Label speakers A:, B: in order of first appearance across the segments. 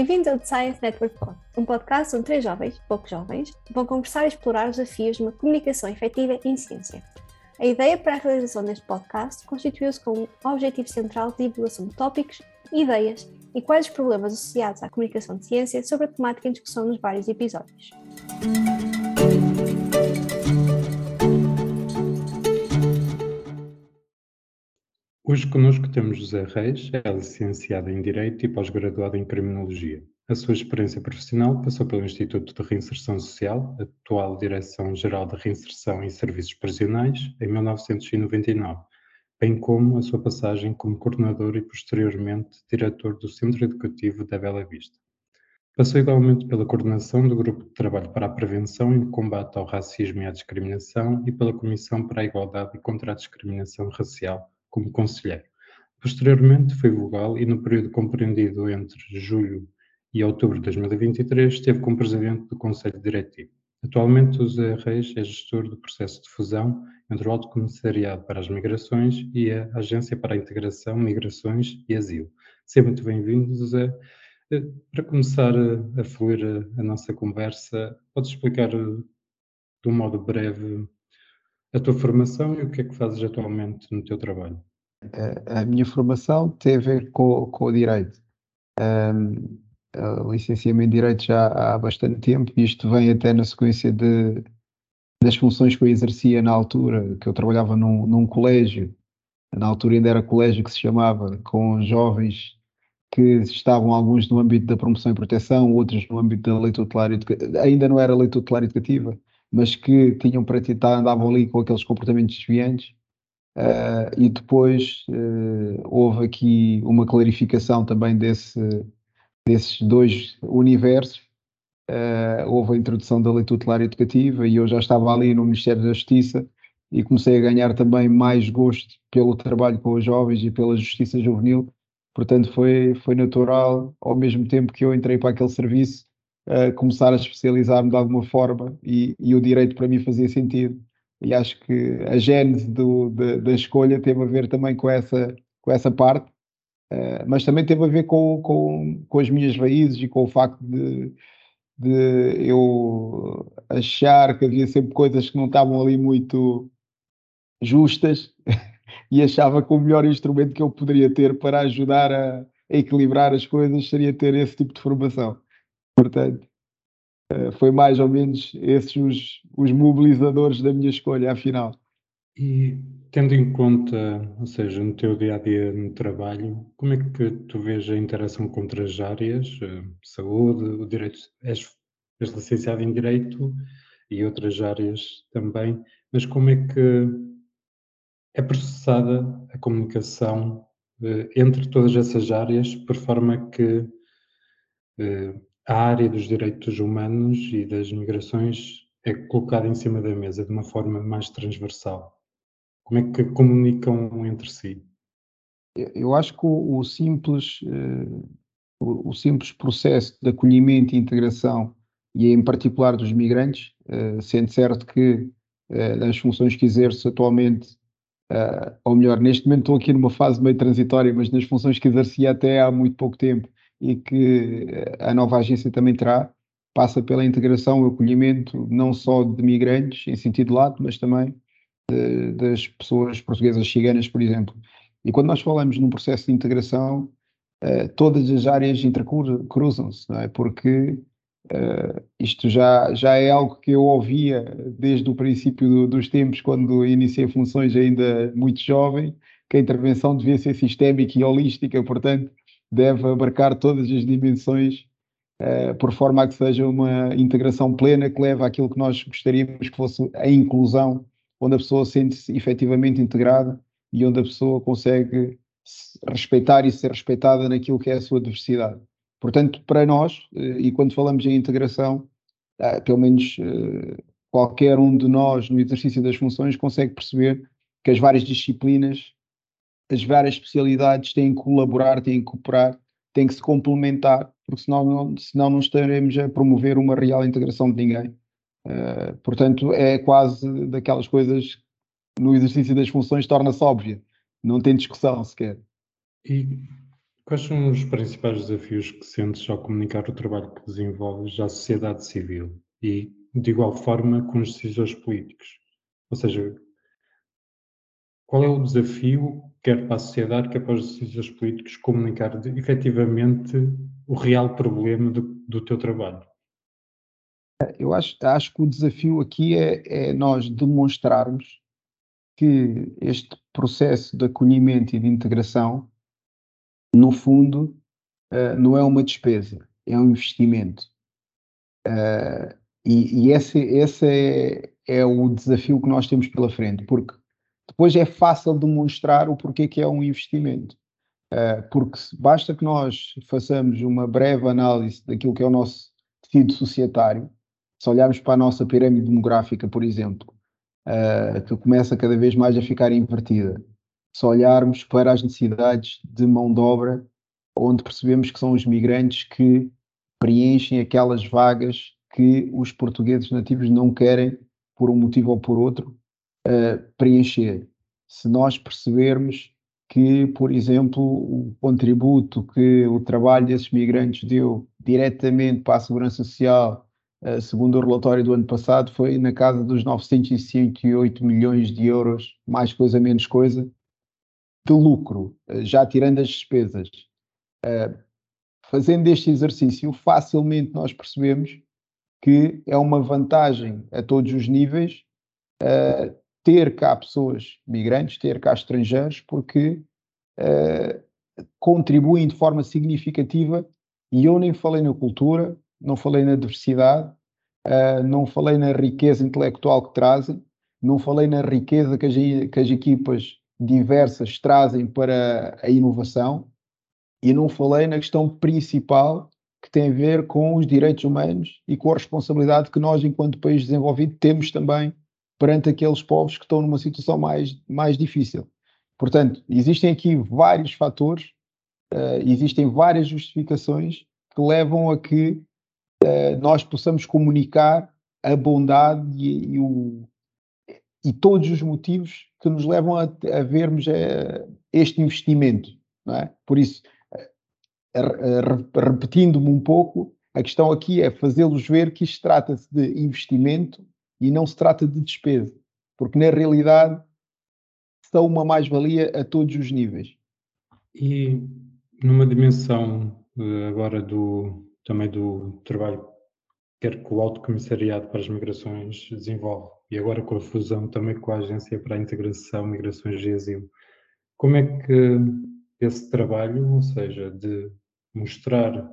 A: Bem-vindos ao The Science Network Pod, um podcast onde três jovens, pouco jovens, vão conversar e explorar os desafios de uma comunicação efetiva em ciência. A ideia para a realização deste podcast constituiu-se com um objetivo central de divulgação de tópicos, ideias e quais os problemas associados à comunicação de ciência sobre a temática em discussão nos vários episódios.
B: Hoje connosco temos José Reis, é licenciado em Direito e pós-graduado em Criminologia. A sua experiência profissional passou pelo Instituto de Reinserção Social, atual Direção-Geral de Reinserção e Serviços Prisionais, em 1999, bem como a sua passagem como coordenador e, posteriormente, diretor do Centro Educativo da Bela Vista. Passou igualmente pela coordenação do Grupo de Trabalho para a Prevenção e Combate ao Racismo e à Discriminação e pela Comissão para a Igualdade e contra a Discriminação Racial, como conselheiro. Posteriormente foi vogal e no período compreendido entre julho e outubro de 2023 esteve como presidente do Conselho Diretivo. Atualmente o José Reis é gestor do processo de fusão entre o Alto Comissariado para as Migrações e a Agência para a Integração, Migrações e Asilo. Seja muito bem-vindo, José. Eh, para começar a, fluir a, a nossa conversa, podes explicar eh, de um modo breve a tua formação e o que é que fazes atualmente no teu trabalho?
C: A, a minha formação tem a ver com, com o direito. Um, licenciei-me em direito já há bastante tempo e isto vem até na sequência de, das funções que eu exercia na altura, que eu trabalhava num, num colégio, na altura ainda era colégio que se chamava, com jovens que estavam alguns no âmbito da promoção e proteção, outros no âmbito da lei tutelar ainda não era lei tutelar educativa, mas que tinham praticado, andavam ali com aqueles comportamentos desviantes. Uh, e depois uh, houve aqui uma clarificação também desse, desses dois universos. Uh, houve a introdução da lei tutelar educativa e eu já estava ali no Ministério da Justiça e comecei a ganhar também mais gosto pelo trabalho com os jovens e pela justiça juvenil. Portanto, foi, foi natural, ao mesmo tempo que eu entrei para aquele serviço, começar a especializar-me de alguma forma e, e, o direito para mim fazia sentido. E acho que a gênese do, da, da escolha teve a ver também com essa, com essa parte, uh, mas também teve a ver com, com, com as minhas raízes e com o facto de, de eu achar que havia sempre coisas que não estavam ali muito justas e achava que o melhor instrumento que eu poderia ter para ajudar a, a equilibrar as coisas seria ter esse tipo de formação. Portanto, eh, foi mais ou menos esses os, os mobilizadores da minha escolha, afinal.
B: E tendo em conta, ou seja, no teu dia a dia no trabalho, como é que tu vês a interação com outras áreas, eh, saúde, o direito, és, és licenciado em direito e outras áreas também, mas como é que é processada a comunicação eh, entre todas essas áreas, por forma que a área dos direitos humanos e das migrações é colocada em cima da mesa de uma forma mais transversal? Como é que comunicam entre si?
C: Eu acho que o, o simples, uh, o, o, simples processo de acolhimento e integração, e em particular dos migrantes, uh, sendo certo que nas funções que exerço atualmente, ou melhor, neste momento estou aqui numa fase meio transitória, mas nas funções que exercia até há muito pouco tempo, e que a nova agência também terá, passa pela integração e acolhimento não só de migrantes em sentido lato, mas também de, das pessoas portuguesas ciganas, por exemplo. E quando nós falamos num processo de integração, uh, todas as áreas intercruzam-se, é? Porque uh, isto já, já é algo que eu ouvia desde o princípio do, dos tempos, quando iniciei funções ainda muito jovem, que a intervenção devia ser sistémica e holística, portanto, deve abarcar todas as dimensões, uh, por forma a que seja uma integração plena que leve àquilo que nós gostaríamos que fosse a inclusão, onde a pessoa sente-se efetivamente integrada e onde a pessoa consegue respeitar e ser respeitada naquilo que é a sua diversidade. Portanto, para nós, uh, e quando falamos em integração, uh, pelo menos qualquer um de nós no exercício das funções consegue perceber que as várias disciplinas as várias especialidades têm que colaborar, têm que cooperar, têm que se complementar, porque senão não, senão não estaremos a promover uma real integração de ninguém. Uh, portanto, é quase daquelas coisas no exercício das funções torna-se óbvia, não tem discussão sequer.
B: E Quais são os principais desafios que sentes ao comunicar o trabalho que desenvolves à sociedade civil e, de igual forma, com os decisores políticos? Ou seja, qual é o desafio, quer para a sociedade, quer para os decisores políticos, comunicar de, efetivamente o real problema do, do teu trabalho?
C: Eu acho, acho que o desafio aqui é, é nós demonstrarmos que este processo de acolhimento e de integração no fundo, uh, não é uma despesa, é um investimento. Uh, e, e esse, esse é, é, o desafio que nós temos pela frente, porque depois é fácil demonstrar o porquê que é um investimento. Uh, porque basta que nós façamos uma breve análise daquilo que é o nosso tecido societário, se olharmos para a nossa pirâmide demográfica, por exemplo, que começa cada vez mais a ficar invertida, se olharmos para as necessidades de mão de obra, onde percebemos que são os migrantes que preenchem aquelas vagas que os portugueses nativos não querem, por um motivo ou por outro, uh, preencher. Se nós percebermos que, por exemplo, o contributo que o trabalho desses migrantes deu diretamente para a Segurança Social, uh, segundo o relatório do ano passado, foi na casa dos 968 milhões de euros, mais coisa, menos coisa, de lucro, eh, já tirando as despesas, uh, fazendo este exercício, facilmente nós percebemos que é uma vantagem a todos os níveis uh, ter cá pessoas migrantes, ter cá estrangeiros, porque uh, contribuem de forma significativa. E eu nem falei na cultura, não falei na diversidade, não falei na riqueza intelectual que trazem, não falei na riqueza que as, que as equipas diversas trazem para a inovação e não falei na questão principal que tem a ver com os direitos humanos e com a responsabilidade que nós, enquanto país desenvolvido, temos também perante aqueles povos que estão numa situação mais, mais difícil. Portanto, existem aqui vários fatores, uh, existem várias justificações que levam a que uh, nós possamos comunicar a bondade e, e, o, e todos os motivos que nos levam a, a vermos é, este investimento. É? Por isso, repetindo-me um pouco, a questão aqui é fazê-los ver que isto trata-se de investimento e não se trata de despesa, porque na realidade são uma mais-valia a todos os níveis.
B: E numa dimensão eh, agora do também do trabalho quer que o Alto Comissariado para as Migrações desenvolve e agora com a fusão também com a Agência para a Integração, Migrações e Asilo. Como é que esse trabalho, ou seja, de mostrar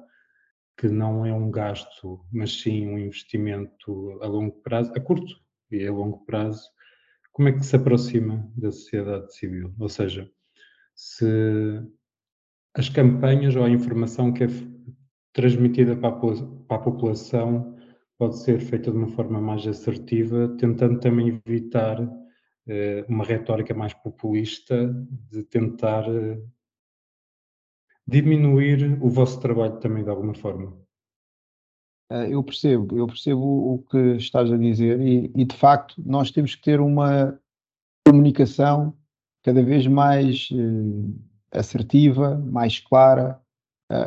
B: que não é um gasto, mas sim um investimento a longo prazo, a curto e a longo prazo, como é que se aproxima da sociedade civil? Ou seja, se as campanhas ou a informação que é transmitida para a, população pode ser feita de uma forma mais assertiva, tentando também evitar eh, uma retórica mais populista, de tentar eh, diminuir o vosso trabalho também de alguma forma.
C: Eh, eu percebo, eu percebo o que estás a dizer e, e de facto nós temos que ter uma comunicação cada vez mais assertiva, mais clara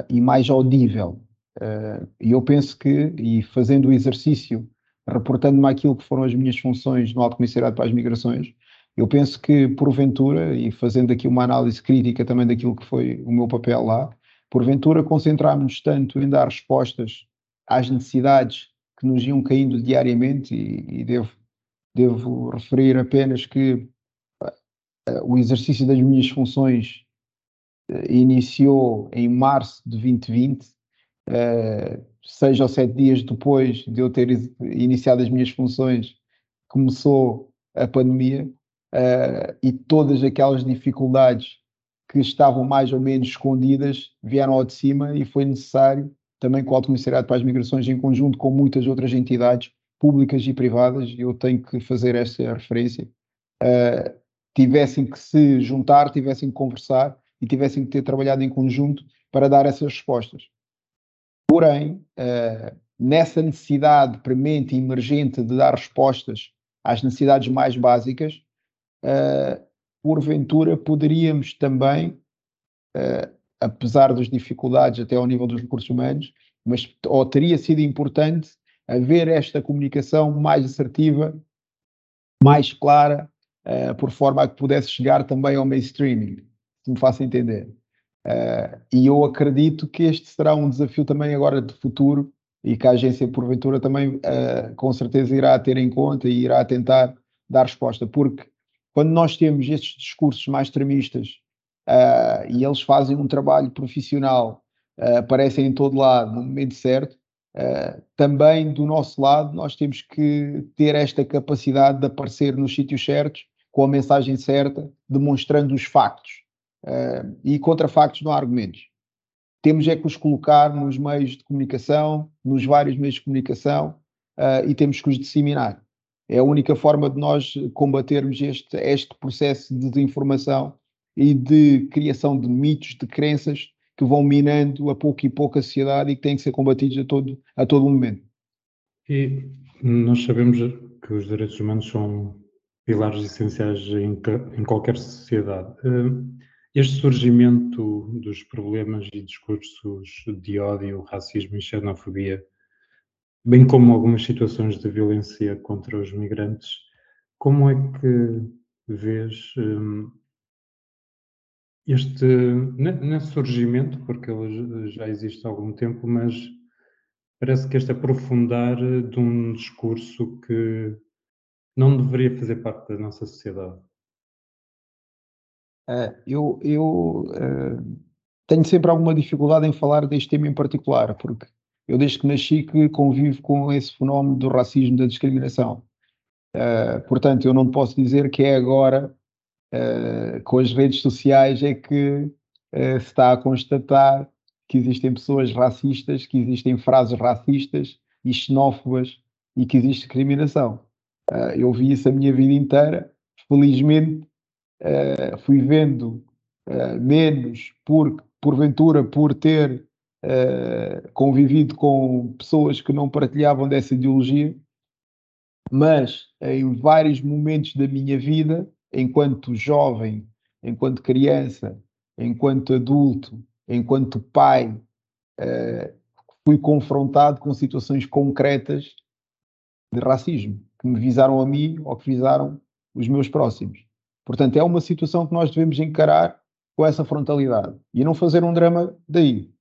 C: e mais audível. Uh, e eu penso que, e fazendo o exercício, reportando-me aquilo que foram as minhas funções no Alto Comissariado para as Migrações, eu penso que, porventura, e fazendo aqui uma análise crítica também daquilo que foi o meu papel lá, porventura concentrarmos tanto em dar respostas às necessidades que nos iam caindo diariamente, e, e devo, devo referir apenas que uh, o exercício das minhas funções uh, iniciou em março de 2020, uh, seis ou sete dias depois de eu ter iniciado as minhas funções, começou a pandemia uh, e todas aquelas dificuldades que estavam mais ou menos escondidas vieram ao de cima e foi necessário, também com o Alto Comissariado para as Migrações, em conjunto com muitas outras entidades públicas e privadas, eu tenho que fazer essa referência, uh, tivessem que se juntar, tivessem que conversar e tivessem que ter trabalhado em conjunto para dar essas respostas. Porém, uh, nessa necessidade premente e emergente de dar respostas às necessidades mais básicas, uh, porventura poderíamos também uh, apesar das dificuldades até ao nível dos recursos humanos, mas ou teria sido importante haver esta comunicação mais assertiva, mais clara, uh, por forma a que pudesse chegar também ao mainstreaming, se me faça entender. Uh, e eu acredito que este será um desafio também agora de futuro e que a agência, porventura, também uh, com certeza irá ter em conta e irá tentar dar resposta, porque quando nós temos estes discursos mais extremistas uh, e eles fazem um trabalho profissional, uh, aparecem em todo lado no momento certo, uh, também do nosso lado nós temos que ter esta capacidade de aparecer nos sítios certos, com a mensagem certa, demonstrando os factos. e contra factos não há argumentos. Temos é que os colocar nos meios de comunicação, nos vários meios de comunicação, e temos que os disseminar. É a única forma de nós combatermos este, este processo de desinformação e de criação de mitos, de crenças que vão minando a pouco e pouco a sociedade e que têm que ser combatidos a todo, a todo momento.
B: E nós sabemos que os direitos humanos são pilares essenciais em, em qualquer sociedade. Eh, este surgimento dos problemas e discursos de ódio, racismo e xenofobia, bem como algumas situações de violência contra os migrantes, como é que vês um, este, nesse surgimento, porque ele já existe há algum tempo, mas parece que este aprofundar de um discurso que não deveria fazer parte da nossa sociedade.
C: Uh, eu eu uh, tenho sempre alguma dificuldade em falar deste tema em particular, porque eu desde que nasci que convivo com esse fenómeno do racismo, da discriminação. Uh, portanto, eu não posso dizer que é agora uh, com as redes sociais é que uh, se está a constatar que existem pessoas racistas, que existem frases racistas e xenófobas e que existe discriminação. Eu vi isso a minha vida inteira. Felizmente, fui vendo menos por, porventura por ter convivido com pessoas que não partilhavam dessa ideologia, mas em vários momentos da minha vida enquanto jovem, enquanto criança, enquanto adulto, enquanto pai, uh, fui confrontado com situações concretas de racismo que me visaram a mim ou que visaram os meus próximos. Portanto, é uma situação que nós devemos encarar com essa frontalidade e não fazer um drama daí.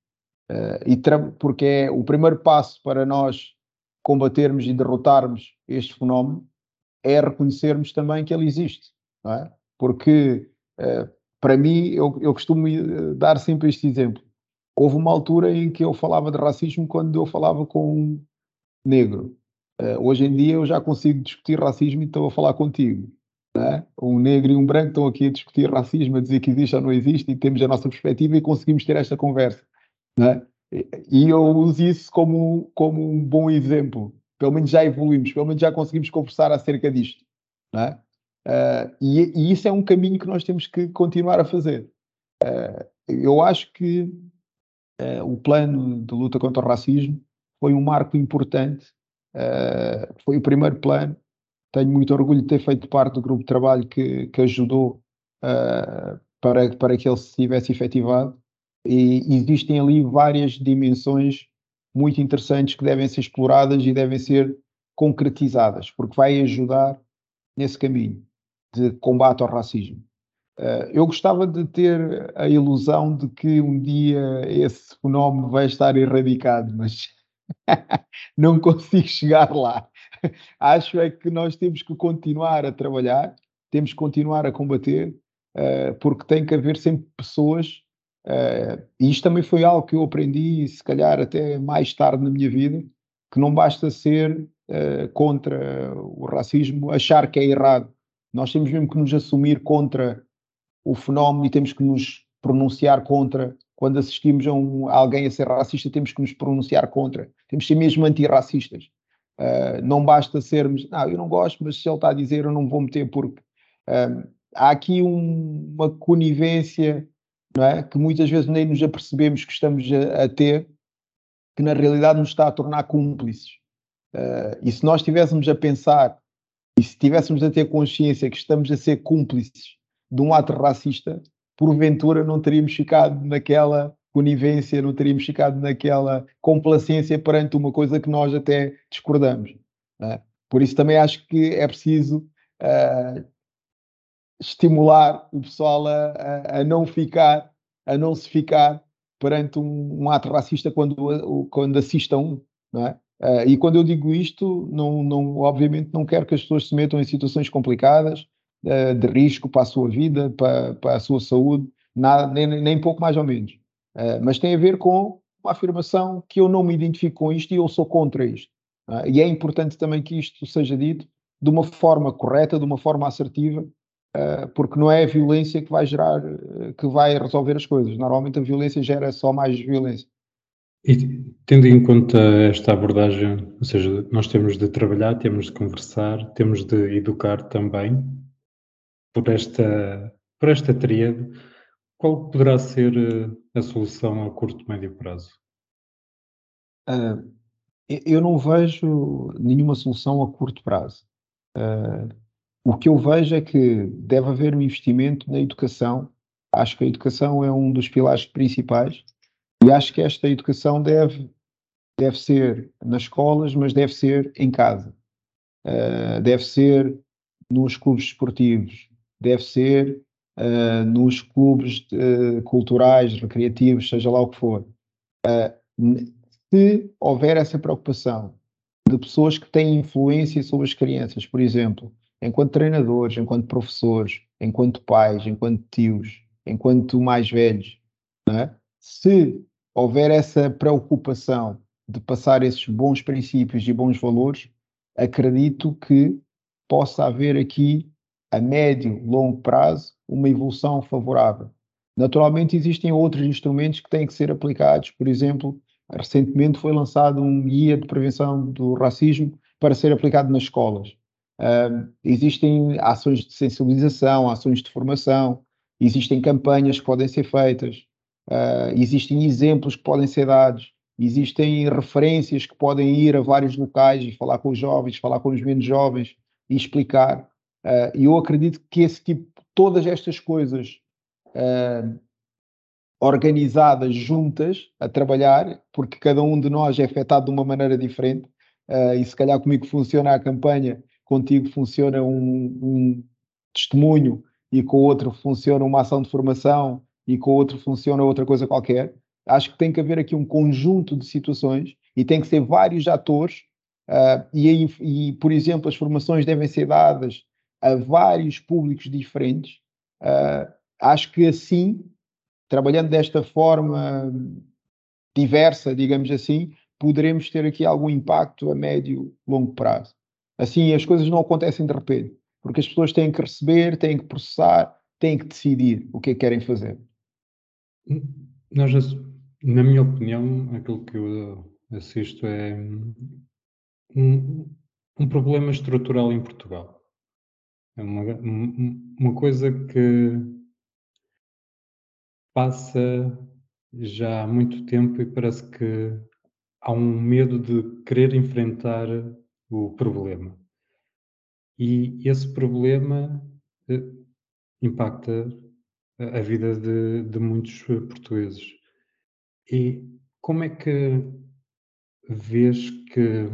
C: Uh, e porque é o primeiro passo para nós combatermos e derrotarmos este fenómeno é reconhecermos também que ele existe é? Porque, uh, para mim, eu, eu costumo eh, dar sempre este exemplo. Houve uma altura em que eu falava de racismo quando eu falava com um negro. Uh, hoje em dia eu já consigo discutir racismo e estou a falar contigo. É? Um negro e um branco estão aqui a discutir racismo, a dizer que existe ou não existe, e temos a nossa perspectiva e conseguimos ter esta conversa. É? E eu uso isso como, como um bom exemplo. Pelo menos já evoluímos, pelo menos já conseguimos conversar acerca disto. Uh, e, e, isso é um caminho que nós temos que continuar a fazer. Uh, eu acho que uh, o plano de luta contra o racismo foi um marco importante, foi o primeiro plano. Tenho muito orgulho de ter feito parte do grupo de trabalho que, que ajudou para, para que ele se tivesse efetivado. E existem ali várias dimensões muito interessantes que devem ser exploradas e devem ser concretizadas, porque vai ajudar nesse caminho de combate ao racismo. Uh, eu gostava de ter a ilusão de que um dia esse fenómeno vai estar erradicado, mas não consigo chegar lá. Acho é que nós temos que continuar a trabalhar, temos que continuar a combater, uh, porque tem que haver sempre pessoas, uh, e isto também foi algo que eu aprendi, se calhar até mais tarde na minha vida, que não basta ser contra o racismo, achar que é errado nós temos mesmo que nos assumir contra o fenómeno e temos que nos pronunciar contra. Quando assistimos a, um, a alguém a ser racista, temos que nos pronunciar contra. Temos que ser mesmo antirracistas. Uh, não basta sermos, não, eu não gosto, mas se ele está a dizer, eu não vou meter porque uh, há aqui um, uma conivência não é? que muitas vezes nem nos apercebemos que estamos a, a ter, que na realidade nos está a tornar cúmplices. Uh, e se nós estivéssemos a pensar e se tivéssemos a ter consciência que estamos a ser cúmplices de um ato racista, porventura não teríamos ficado naquela conivência, não teríamos ficado naquela complacência perante uma coisa que nós até discordamos. É? Por isso também acho que é preciso uh, estimular o pessoal a, a, a, não ficar, a não se ficar perante um, um ato racista quando, quando assista um, é? Uh, e quando eu digo isto, não, não, obviamente não quero que as pessoas se metam em situações complicadas, uh, de risco para a sua vida, para, para a sua saúde, nada, nem, nem pouco mais ou menos. Uh, mas tem a ver com uma afirmação que eu não me identifico com isto e eu sou contra isto. e é importante também que isto seja dito de uma forma correta, de uma forma assertiva, porque não é a violência que vai gerar, que vai resolver as coisas. Normalmente a violência gera só mais violência.
B: E tendo em conta esta abordagem, ou seja, nós temos de trabalhar, temos de conversar, temos de educar também, por esta, por esta tríade, qual poderá ser eh, a solução a curto e médio prazo?
C: Uh, eu não vejo nenhuma solução a curto prazo. Uh, o que eu vejo é que deve haver um investimento na educação. Acho que a educação é um dos pilares principais e acho que esta educação deve, deve ser nas escolas, mas deve ser em casa. Uh, deve ser nos clubes esportivos, deve ser uh, nos clubes uh, culturais, recreativos, seja lá o que for. se houver essa preocupação de pessoas que têm influência sobre as crianças, por exemplo, enquanto treinadores, enquanto professores, enquanto pais, enquanto tios, enquanto mais velhos, é? se houver essa preocupação de passar esses bons princípios e bons valores, acredito que possa haver aqui, a médio, longo prazo, uma evolução favorável. Naturalmente, existem outros instrumentos que têm que ser aplicados, por exemplo, recentemente foi lançado um guia de prevenção do racismo para ser aplicado nas escolas. Uh, existem ações de sensibilização, ações de formação, existem campanhas que podem ser feitas. Uh, existem exemplos que podem ser dados, existem referências que podem ir a vários locais e falar com os jovens, falar com os menos jovens e explicar. Uh, e eu acredito que esse tipo, todas estas coisas uh, organizadas juntas a trabalhar, porque cada um de nós é afetado de uma maneira diferente, e se calhar comigo funciona a campanha, contigo funciona um, um testemunho e com o outro funciona uma ação de formação e com o outro funciona outra coisa qualquer. Acho que tem que haver aqui um conjunto de situações e tem que ser vários atores. Uh, e, e, por exemplo, as formações devem ser dadas a vários públicos diferentes. Uh, acho que assim, trabalhando desta forma diversa, digamos assim, poderemos ter aqui algum impacto a médio, longo prazo. Assim, as coisas não acontecem de repente, porque as pessoas têm que receber, têm que processar, têm que decidir o que é que querem fazer.
B: Nós, na minha opinião, aquilo que eu assisto é um, um problema estrutural em Portugal. É uma, uma coisa que passa já há muito tempo e parece que há um medo de querer enfrentar o problema. E esse problema eh, impacta a vida de, de muitos portugueses. E como é que vês que,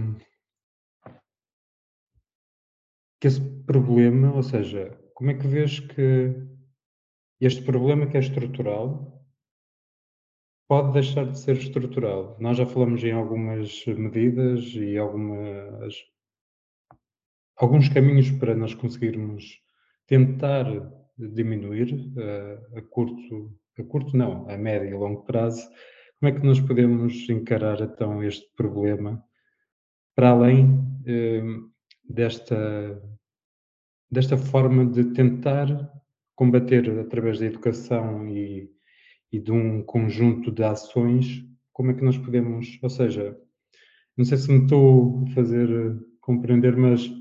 B: que esse problema, ou seja, como é que vês que este problema que é estrutural pode deixar de ser estrutural? Nós já falamos em algumas medidas e algumas, alguns caminhos para nós conseguirmos tentar diminuir uh, a curto, a curto não, a médio e longo prazo, como é que nós podemos encarar então este problema para além uh, desta, desta forma de tentar combater através da educação e, e de um conjunto de ações, como é que nós podemos, ou seja, não sei se me estou a fazer compreender, mas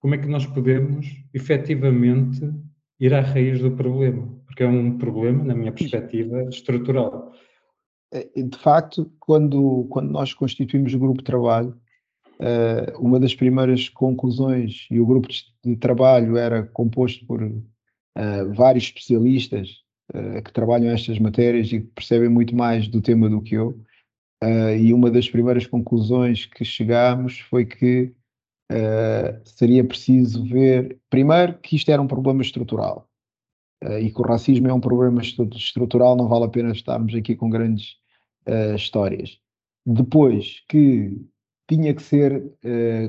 B: como é que nós podemos efetivamente ir à raiz do problema, porque é um problema, na minha perspectiva, estrutural.
C: É, de facto, quando, quando nós constituímos o grupo de trabalho, eh, uma das primeiras conclusões, e o grupo de trabalho era composto por eh, vários especialistas uh, que trabalham estas matérias e que percebem muito mais do tema do que eu. Uh, e uma das primeiras conclusões que chegámos foi que uh, seria preciso ver, primeiro, que isto era um problema estrutural e que o racismo é um problema estrutural, não vale a pena estarmos aqui com grandes histórias. Depois, que tinha que ser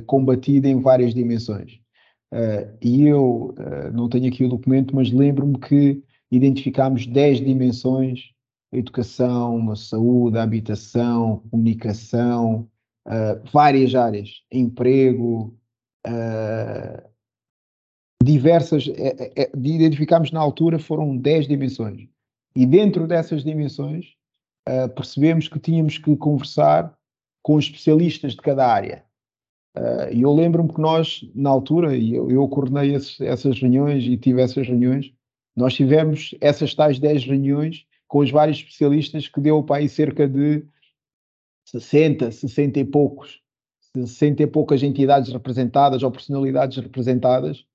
C: combatido em várias dimensões. e eu não tenho aqui o documento, mas lembro-me que identificámos 10 dimensões educação, saúde, habitação, comunicação, uh, várias áreas, emprego, uh, diversas, é, é, identificámos na altura foram 10 dimensões. E dentro dessas dimensões uh, percebemos que tínhamos que conversar com especialistas de cada área. E eu lembro-me que nós, na altura, eu, eu coordenei esses, essas reuniões e tive essas reuniões, nós tivemos essas tais 10 reuniões com os vários especialistas que deu para aí cerca de 60, 60 e poucos, 60 e poucas entidades representadas ou personalidades representadas,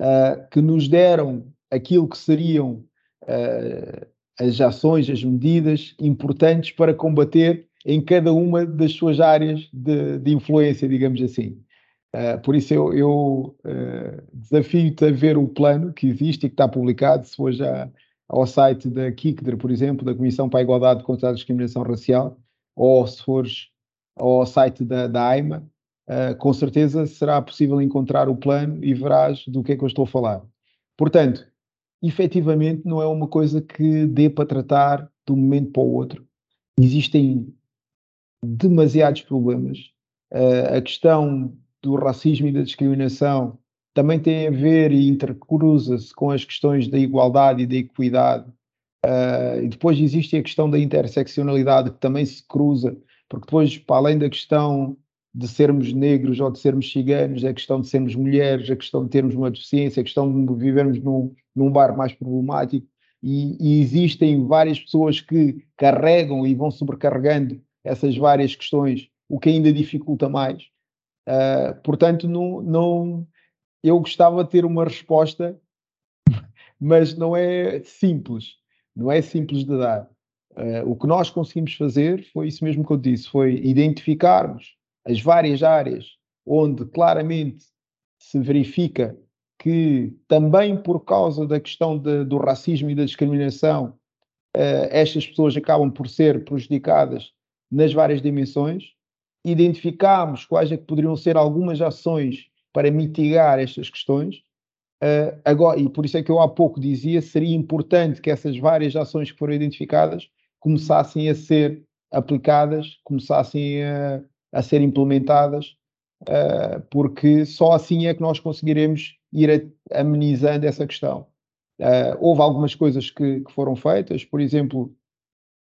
C: uh, que nos deram aquilo que seriam uh, as ações, as medidas importantes para combater em cada uma das suas áreas de, de influência, digamos assim. Uh, por isso eu, eu desafio-te a ver o plano que existe e que está publicado, se for já ao site da KICDR, por exemplo, da Comissão para a Igualdade contra a Discriminação Racial, ou se fores ao site da, da AIMA, uh, com certeza será possível encontrar o plano e verás do que é que eu estou a falar. Portanto, efetivamente não é uma coisa que dê para tratar de um momento para o outro. Existem demasiados problemas. Uh, a questão do racismo e da discriminação também tem a ver e intercruza-se com as questões da igualdade e da equidade. Uh, e depois existe a questão da interseccionalidade que também se cruza, porque depois, para além da questão de sermos negros ou de sermos ciganos, a questão de sermos mulheres, a questão de termos uma deficiência, a questão de vivermos num, num bairro mais problemático, e, e, existem várias pessoas que carregam e vão sobrecarregando essas várias questões, o que ainda dificulta mais. Uh, portanto, não, não, eu gostava de ter uma resposta, mas não é simples, não é simples de dar. Uh, o que nós conseguimos fazer foi isso mesmo que eu disse, foi identificarmos as várias áreas onde claramente se verifica que também por causa da questão de, do racismo e da discriminação, uh, estas pessoas acabam por ser prejudicadas nas várias dimensões. Identificámos quais é que poderiam ser algumas ações para mitigar estas questões. Uh, agora, e por isso é que eu há pouco dizia, seria importante que essas várias ações que foram identificadas começassem a ser aplicadas, começassem a, a ser implementadas, uh, porque só assim é que nós conseguiremos ir a, amenizando essa questão. Uh, houve algumas coisas que, que, foram feitas, por exemplo,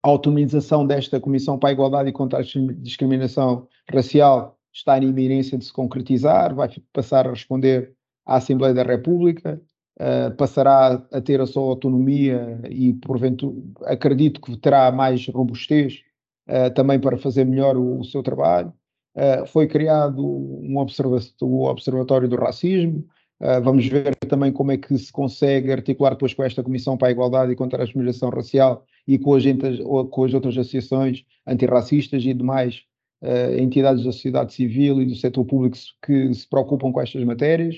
C: a autonomização desta Comissão para a Igualdade e contra a Discriminação Racial está em iminência de se concretizar, vai passar a responder à Assembleia da República, uh, passará a ter a sua autonomia e, porventura, acredito que terá mais robustez uh, também para fazer melhor o, o seu trabalho. Uh, foi criado um observa o Observatório do Racismo. Vamos ver também como é que se consegue articular depois com esta Comissão para a Igualdade e contra a Discriminação Racial e com as, com as outras associações antirracistas e demais uh, entidades da sociedade civil e do setor público que se preocupam com estas matérias.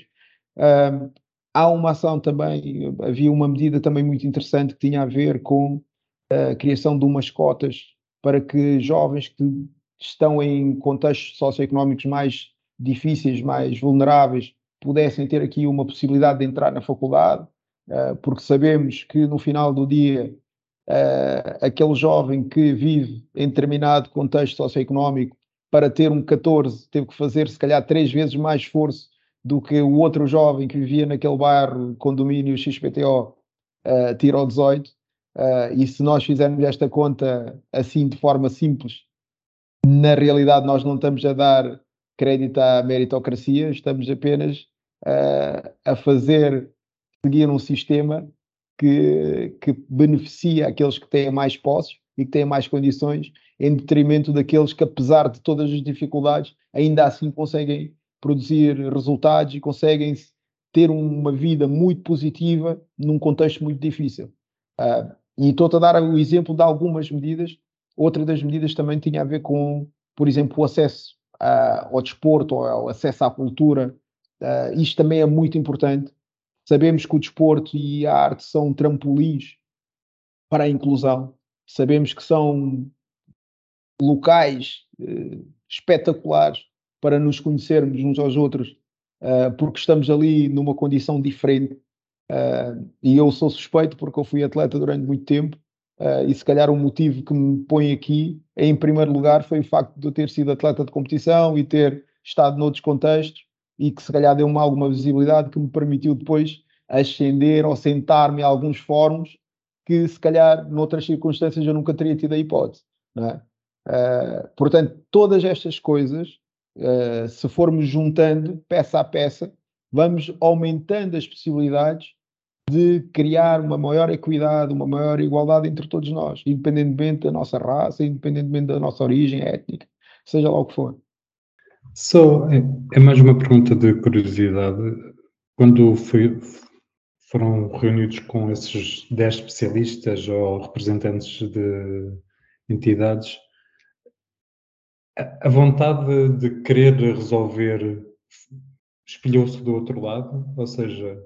C: Uh, há uma ação também, havia uma medida também muito interessante que tinha a ver com a criação de umas cotas para que jovens que estão em contextos socioeconómicos mais difíceis, mais vulneráveis, pudessem ter aqui uma possibilidade de entrar na faculdade, uh, porque sabemos que no final do dia uh, aquele jovem que vive em determinado contexto socioeconómico, para ter um 14, teve que fazer se calhar três vezes mais esforço do que o outro jovem que vivia naquele bairro, condomínio XPTO, uh, tira ao 18. Uh, e se nós fizermos esta conta assim de forma simples, na realidade nós não estamos a dar crédito à meritocracia, estamos apenas uh, a fazer seguir um sistema que, que beneficia aqueles que têm mais posses e que têm mais condições, em detrimento daqueles que, apesar de todas as dificuldades, ainda assim conseguem produzir resultados e conseguem ter uma vida muito positiva num contexto muito difícil. Uh, e estou-te a dar o exemplo de algumas medidas. Outra das medidas também tinha a ver com, por exemplo, o acesso uh, ao desporto, o acesso à cultura. Uh, isto também é muito importante. Sabemos que o desporto e a arte são trampolins para a inclusão. Sabemos que são locais uh, espetaculares para nos conhecermos uns aos outros, uh, porque estamos ali numa condição diferente. E eu sou suspeito porque eu fui atleta durante muito tempo Uh, e se calhar o motivo que me põe aqui, em primeiro lugar, foi o facto de eu ter sido atleta de competição e ter estado noutros contextos e que se calhar deu-me alguma visibilidade que me permitiu depois ascender ou sentar-me em alguns fóruns que se calhar noutras circunstâncias eu nunca teria tido a hipótese. É? Uh, portanto, todas estas coisas, uh, se formos juntando peça a peça, vamos aumentando as possibilidades de criar uma maior equidade, uma maior igualdade entre todos nós, independentemente da nossa raça, independentemente da nossa origem étnica, seja lá o que for.
B: Só é, é mais uma pergunta de curiosidade. Quando foi, foram reunidos com esses 10 especialistas ou representantes de entidades, a vontade de querer resolver espelhou-se do outro lado, ou seja,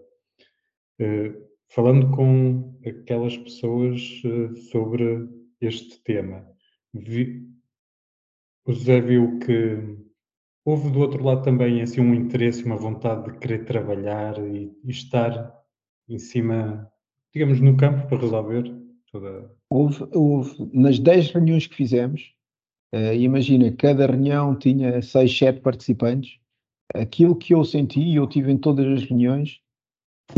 B: falando com aquelas pessoas uh, sobre este tema, vi, o José viu que houve do outro lado também assim um interesse, uma vontade de querer trabalhar e, e estar em cima, digamos, no campo para resolver toda.
C: Houve, houve nas 10 reuniões que fizemos, uh, imagina, cada reunião tinha 6, 7 participantes. Aquilo que eu senti, e eu tive em todas as reuniões,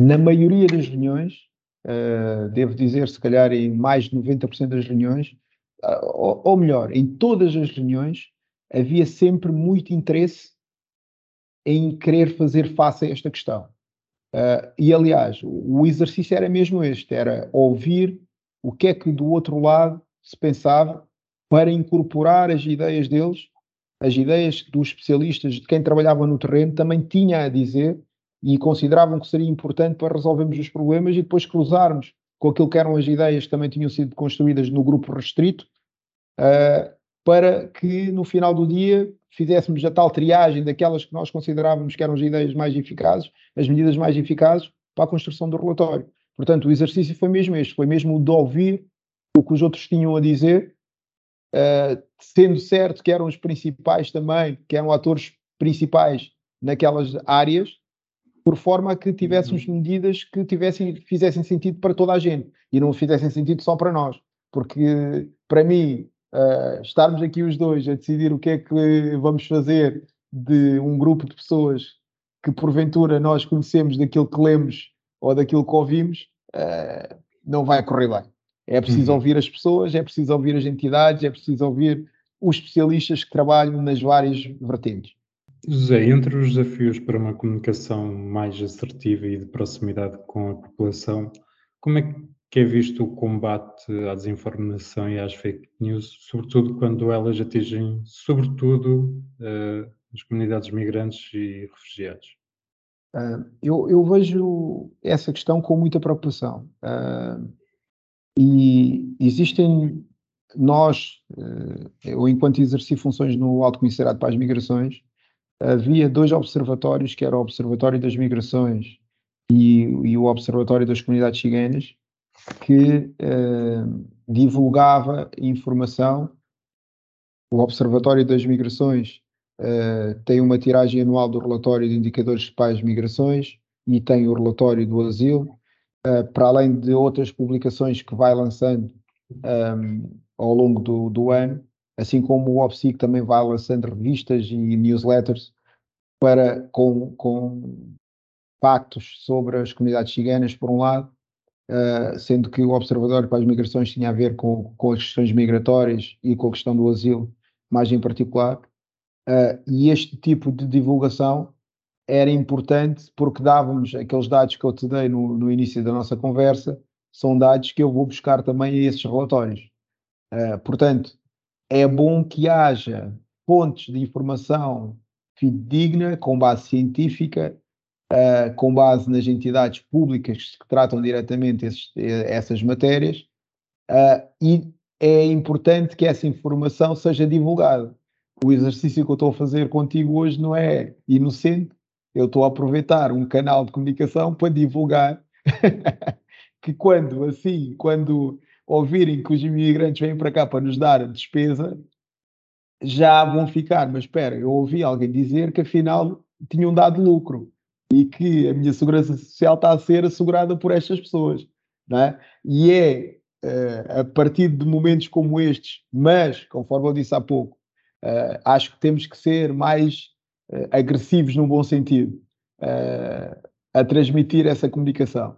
C: na maioria das reuniões, uh, devo dizer, se calhar em mais de 90% das reuniões, uh, ou, ou, melhor, em todas as reuniões, havia sempre muito interesse em querer fazer face a esta questão. Uh, e aliás, o exercício era mesmo este: era ouvir o que é que do outro lado se pensava para incorporar as ideias deles, as ideias dos especialistas, de quem trabalhava no terreno, também tinha a dizer e consideravam que seria importante para resolvermos os problemas e depois cruzarmos com aquilo que eram as ideias que também tinham sido construídas no grupo restrito, uh, para que no final do dia fizéssemos a tal triagem daquelas que nós considerávamos que eram as ideias mais eficazes, as medidas mais eficazes para a construção do relatório. Portanto, o exercício foi mesmo este, foi mesmo o de ouvir o que os outros tinham a dizer, uh, sendo certo que eram os principais também, que eram atores principais naquelas áreas, por forma a que tivéssemos uhum. medidas que tivessem, fizessem sentido para toda a gente e não fizessem sentido só para nós. Porque, para mim, uh, estarmos aqui os dois a decidir o que é que vamos fazer de um grupo de pessoas que, porventura, nós conhecemos daquilo que lemos ou daquilo que ouvimos, uh, não vai correr bem. É preciso uhum. ouvir as pessoas, é preciso ouvir as entidades, é preciso ouvir os especialistas que trabalham nas várias vertentes.
B: José, entre os desafios para uma comunicação mais assertiva e de proximidade com a população, como é que é visto o combate à desinformação e às fake news, sobretudo quando elas atingem, sobretudo, uh, as comunidades migrantes e refugiados?
C: Uh, eu, eu, vejo essa questão com muita preocupação. Uh, e existem, nós, eu enquanto exerci funções no Alto Comissariado para as Migrações, havia dois observatórios, que era o Observatório das Migrações e, e o Observatório das Comunidades Ciganas, que uh, divulgava informação. O Observatório das Migrações uh, tem uma tiragem anual do relatório de indicadores de pais migrações e tem o relatório do asilo, uh, para além de outras publicações que vai lançando um, ao longo do, do ano assim como o OPSIC também vai lançando revistas e newsletters para, com, com pactos sobre as comunidades ciganas, por um lado, uh, sendo que o Observatório para as Migrações tinha a ver com, com as questões migratórias e com a questão do asilo, mais em particular, uh, e este tipo de divulgação era importante porque dávamos aqueles dados que eu te dei no, no início da nossa conversa, são dados que eu vou buscar também a esses relatórios. Uh, portanto, é bom que haja fontes de informação fidedigna, com base científica, uh, com base nas entidades públicas que tratam diretamente esses, essas matérias, uh, e é importante que essa informação seja divulgada. O exercício que eu estou a fazer contigo hoje não é inocente, eu estou a aproveitar um canal de comunicação para divulgar que quando assim, quando ouvirem que os imigrantes vêm para cá para nos dar a despesa, já vão ficar, mas espera, eu ouvi alguém dizer que afinal tinham dado lucro e que a minha segurança social está a ser assegurada por estas pessoas, não é? E é uh, a partir de momentos como estes, mas, conforme eu disse há pouco, uh, acho que temos que ser mais uh, agressivos num bom sentido a transmitir essa comunicação.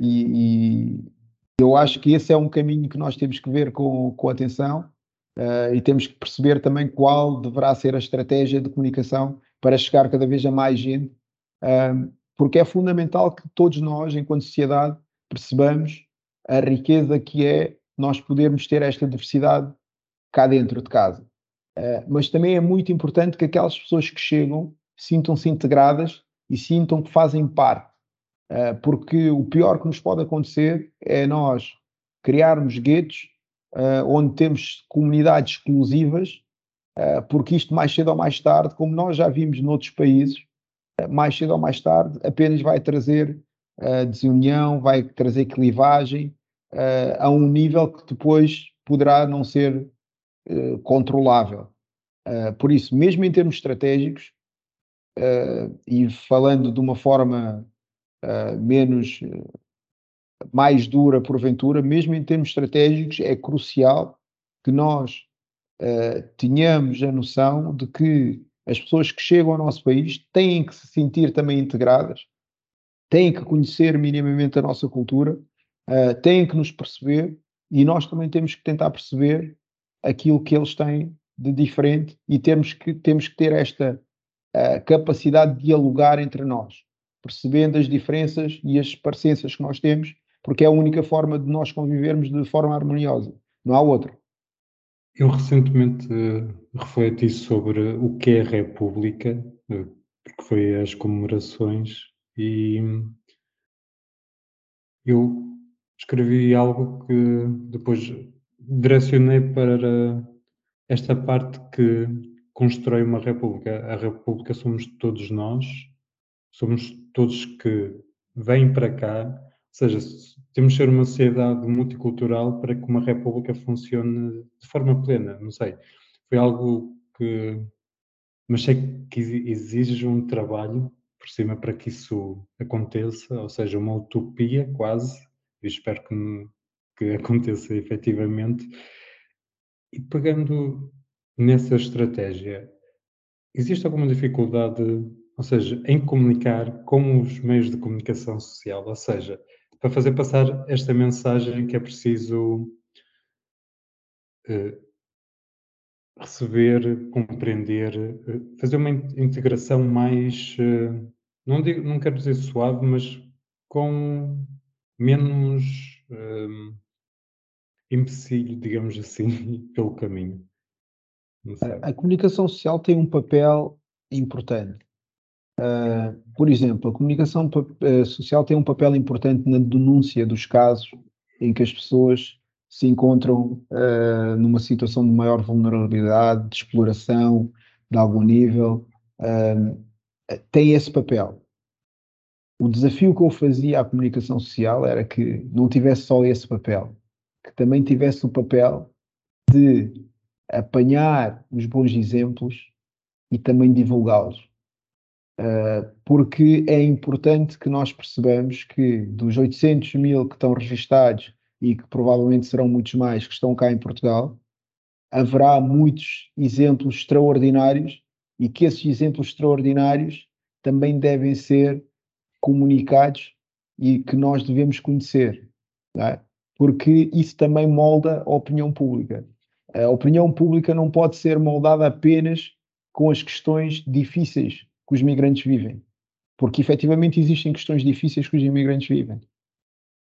C: E, eu acho que esse é um caminho que nós temos que ver com, com atenção e temos que perceber também qual deverá ser a estratégia de comunicação para chegar cada vez a mais gente porque é fundamental que todos nós, enquanto sociedade, percebamos a riqueza que é nós podermos ter esta diversidade cá dentro de casa. Uh, mas também é muito importante que aquelas pessoas que chegam sintam-se integradas e sintam que fazem parte. Uh, porque o pior que nos pode acontecer é nós criarmos guetos uh, onde temos comunidades exclusivas, porque isto mais cedo ou mais tarde, como nós já vimos noutros países, mais cedo ou mais tarde, apenas vai trazer desunião, vai trazer clivagem a um nível que depois poderá não ser controlável. por isso, mesmo em termos estratégicos, e falando de uma forma menos mais dura porventura, mesmo em termos estratégicos, é crucial que nós tenhamos a noção de que as pessoas que chegam ao nosso país têm que se sentir também integradas, têm que conhecer minimamente a nossa cultura, uh, têm que nos perceber e nós também temos que tentar perceber aquilo que eles têm de diferente e temos que, temos que ter esta uh, capacidade de dialogar entre nós, percebendo as diferenças e as parecenças que nós temos, porque é a única forma de nós convivermos de forma harmoniosa. Não há outra.
B: Eu recentemente uh, refleti sobre o que é a República, uh, porque foi as comemorações, e eu escrevi algo que depois direcionei para esta parte que constrói uma República. A República somos todos nós, somos todos que vêm para cá seja, temos de ser uma sociedade multicultural para que uma república funcione de forma plena, não sei. Foi algo que. Mas sei que exige um trabalho por cima para que isso aconteça, ou seja, uma utopia quase, e espero que, que aconteça efetivamente. E pegando nessa estratégia, existe alguma dificuldade, ou seja, em comunicar com os meios de comunicação social? Ou seja, para fazer passar esta mensagem que é preciso uh, receber, compreender, uh, fazer uma integração mais, uh, não, digo, não quero dizer suave, mas com menos um, empecilho, digamos assim, pelo caminho.
C: A comunicação social tem um papel importante. Uh, por exemplo, a comunicação uh, social tem um papel importante na denúncia dos casos em que as pessoas se encontram uh, numa situação de maior vulnerabilidade, de exploração de algum nível, tem esse papel. O desafio que eu fazia à comunicação social era que não tivesse só esse papel, que também tivesse o papel de apanhar os bons exemplos e também divulgá-los Uh, porque é importante que nós percebamos que dos 800 mil que estão registados e que provavelmente serão muitos mais que estão cá em Portugal, haverá muitos exemplos extraordinários e que esses exemplos extraordinários também devem ser comunicados e que nós devemos conhecer, é? porque isso também molda a opinião pública. A opinião pública não pode ser moldada apenas com as questões difíceis que os migrantes vivem. Porque efetivamente existem questões difíceis que os imigrantes vivem.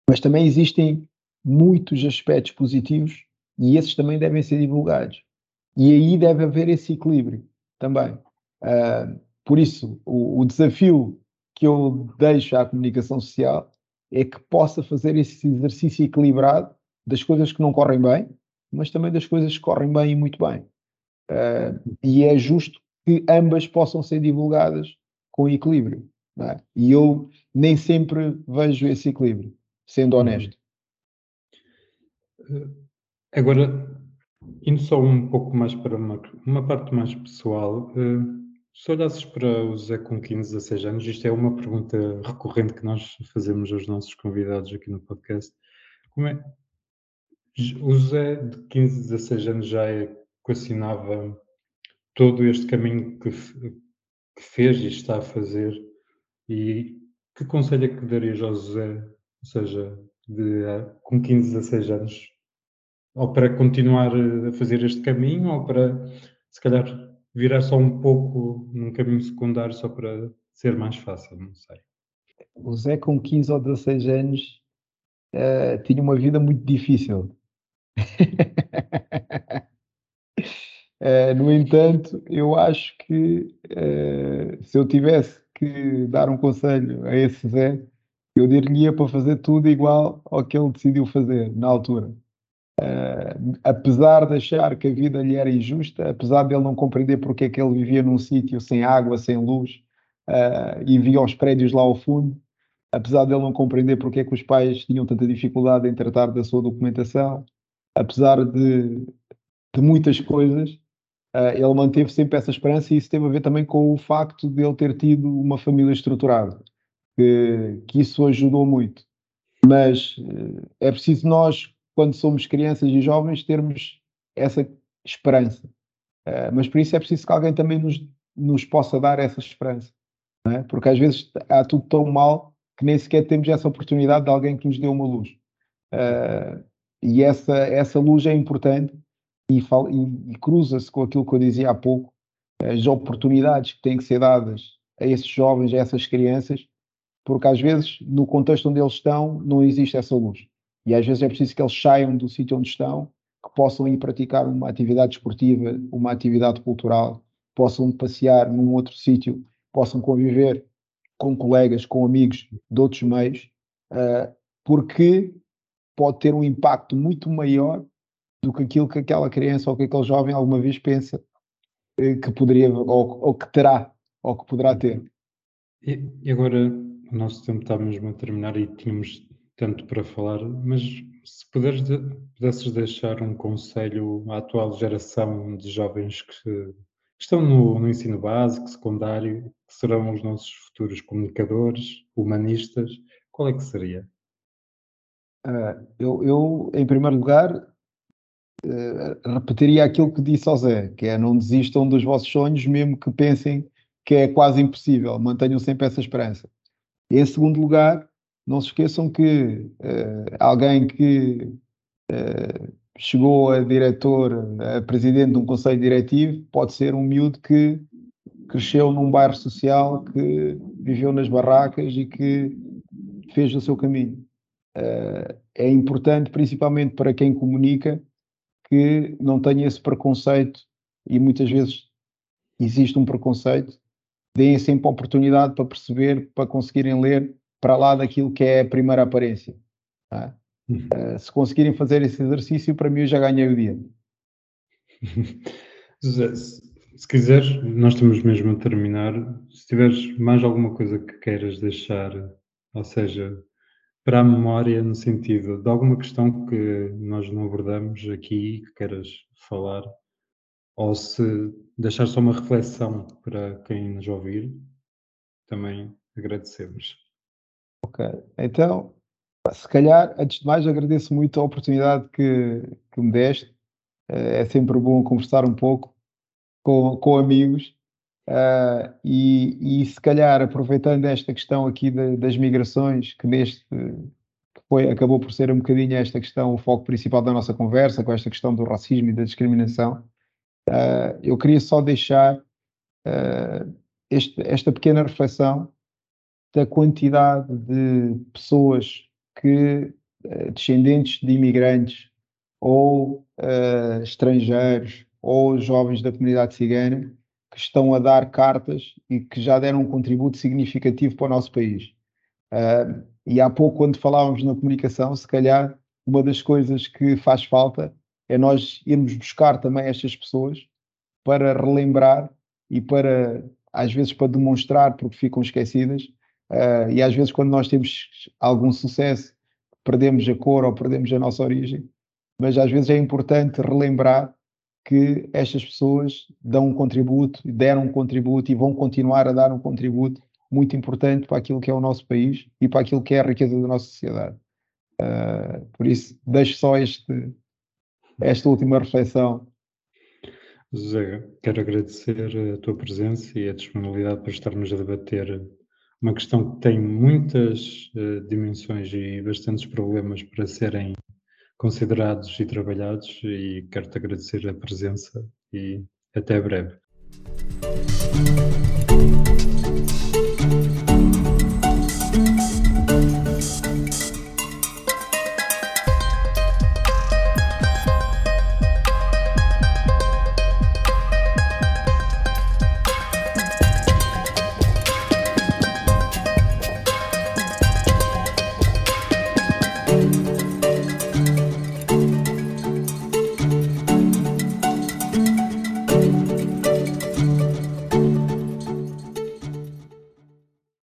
C: Mas também existem muitos aspectos positivos e esses também devem ser divulgados. E aí deve haver esse equilíbrio também. Uh, por isso, o, o, desafio que eu deixo à comunicação social é que possa fazer esse exercício equilibrado das coisas que não correm bem, mas também das coisas que correm bem e muito bem. Uh, e é justo que ambas possam ser divulgadas com equilíbrio. É? E eu nem sempre vejo esse equilíbrio, sendo uhum. honesto.
B: Agora, indo só um pouco mais para uma, uma parte mais pessoal, uh, se olhasses para o Zé com 15, 16 anos, isto é uma pergunta recorrente que nós fazemos aos nossos convidados aqui no podcast. Como é? O Zé de 15, 16 anos já equacionava todo este caminho que, que fez e está a fazer e que conselho é que darias ao José, ou seja, de, com 15, 16 anos, ou para continuar a fazer este caminho, ou para se calhar virar só um pouco num caminho secundário só para ser mais fácil, não sei.
C: O Zé com 15 ou 16 anos uh, tinha uma vida muito difícil. uh, no entanto, eu acho que uh, se eu tivesse que dar um conselho a esse Zé, eu diria para fazer tudo igual ao que ele decidiu fazer na altura. Uh, apesar de achar que a vida lhe era injusta, apesar de ele não compreender porque é que ele vivia num sítio sem água, sem luz e via os prédios lá ao fundo, apesar de ele não compreender porque é que os pais tinham tanta dificuldade em tratar da sua documentação, apesar de, de muitas coisas, uh, ele manteve sempre essa esperança e isso teve a ver também com o facto de ele ter tido uma família estruturada, que, que isso ajudou muito. Mas uh, é preciso nós, quando somos crianças e jovens, termos essa esperança. Uh, mas por isso é preciso que alguém também nos, nos possa dar essa esperança. É? Porque às vezes há tudo tão mal que nem sequer temos essa oportunidade de alguém que nos dê uma luz. Uh, e essa, essa luz é importante e, e, e cruza-se com aquilo que eu dizia há pouco, as oportunidades que têm que ser dadas a esses jovens, a essas crianças, porque às vezes no contexto onde eles estão não existe essa luz. E às vezes é preciso que eles saiam do sítio onde estão, que possam ir praticar uma atividade esportiva, uma atividade cultural, possam passear num outro sítio, possam conviver com colegas, com amigos de outros meios, uh, porque pode ter um impacto muito maior do que aquilo que aquela criança ou que aquele jovem alguma vez pensa eh, que poderia ou, ou que terá ou que poderá ter.
B: E, agora o nosso tempo está mesmo a terminar e tínhamos tanto para falar, mas se puderes de, pudesses deixar um conselho à atual geração de jovens que, que estão no, no, ensino básico, secundário, que serão os nossos futuros comunicadores, humanistas, qual é que seria?
C: Uh, eu, eu, em primeiro lugar, uh, repetiria aquilo que disse ao Zé, que é não desistam dos vossos sonhos, mesmo que pensem que é quase impossível, mantenham sempre essa esperança. E, em segundo lugar, não se esqueçam que uh, alguém que chegou a diretor, a presidente de um conselho diretivo, pode ser um miúdo que cresceu num bairro social, que viveu nas barracas e que fez o seu caminho. Uh, é importante, principalmente para quem comunica, que não tenha esse preconceito e muitas vezes existe um preconceito, deem sempre oportunidade para perceber, para conseguirem ler para lá daquilo que é a primeira aparência. Tá? Uh, se conseguirem fazer esse exercício, para mim eu já ganhei o dia.
B: José, se quiseres, nós estamos mesmo a terminar. Se tiveres mais alguma coisa que queiras deixar, ou seja, para a memória no sentido de alguma questão que nós não abordamos aqui que queiras falar, ou se deixar só uma reflexão para quem nos ouvir, também agradecemos.
C: Ok, então, se calhar, antes de mais, agradeço muito a oportunidade que, que me deste. Eh, é sempre bom conversar um pouco com, com amigos. Uh, e, e, se calhar aproveitando esta questão aqui de, das migrações, que neste que foi, acabou por ser um bocadinho esta questão o foco principal da nossa conversa, com esta questão do racismo e da discriminação, uh, eu queria só deixar uh, este, esta pequena reflexão da quantidade de pessoas que, descendentes de imigrantes ou estrangeiros ou jovens da comunidade cigana, que estão a dar cartas e que já deram um contributo significativo para o nosso país. Uh, e há pouco, quando falávamos na comunicação, se calhar uma das coisas que faz falta é nós irmos buscar também estas pessoas para relembrar e para, às vezes, para demonstrar, porque ficam esquecidas. Uh, e às vezes, quando nós temos algum sucesso, perdemos a cor ou perdemos a nossa origem. Mas às vezes é importante relembrar que estas pessoas dão um contributo, deram um contributo e vão continuar a dar um contributo muito importante para aquilo que é o nosso país e para aquilo que é a riqueza da nossa sociedade. Uh, por isso, deixo só este, esta última reflexão.
B: José, quero agradecer a tua presença e a disponibilidade para estarmos a debater uma questão que tem muitas uh, dimensões e bastantes problemas para serem considerados e trabalhados e quero-te agradecer a presença e até breve.